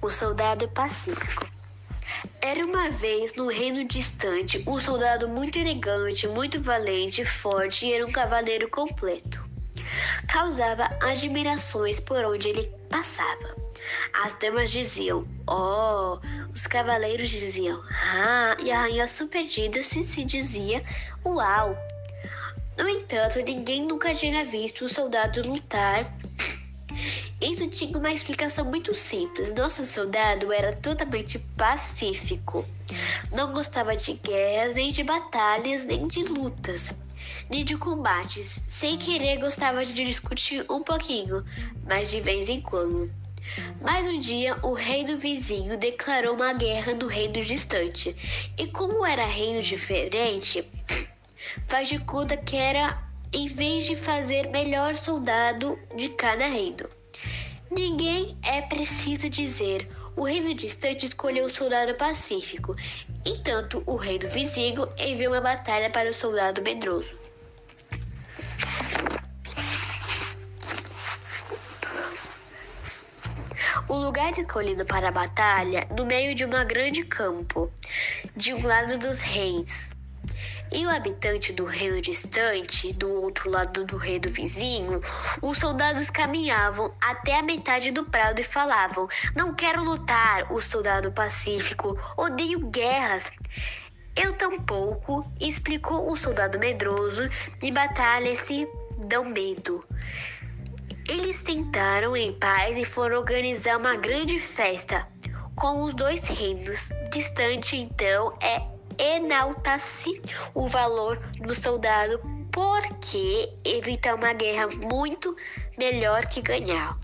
O soldado pacífico. Era uma vez, no reino distante, um soldado muito elegante, muito valente, forte e era um cavaleiro completo. Causava admirações por onde ele passava. As damas diziam, oh, os cavaleiros diziam, ah, e a rainha perdida se se dizia, uau. No entanto, ninguém nunca tinha visto um soldado lutar isso tinha uma explicação muito simples. Nosso soldado era totalmente pacífico. Não gostava de guerras, nem de batalhas, nem de lutas, nem de combates. Sem querer, gostava de discutir um pouquinho, mas de vez em quando. Mas um dia, o rei do vizinho declarou uma guerra no reino distante. E como era reino diferente, faz de conta que era em vez de fazer melhor soldado de cada reino. Ninguém é preciso dizer. O reino distante escolheu o soldado pacífico, entanto o rei do vizinho enviou uma batalha para o soldado medroso. O lugar escolhido para a batalha, no meio de um grande campo, de um lado dos reis, e o habitante do reino distante, do outro lado do reino vizinho, os soldados caminhavam até a metade do prado e falavam: Não quero lutar, o soldado pacífico, odeio guerras. Eu tampouco, explicou o soldado medroso, e batalhas se dão medo. Eles tentaram em paz e foram organizar uma grande festa com os dois reinos. Distante, então, é enalta-se o valor do soldado porque evitar uma guerra muito melhor que ganhar.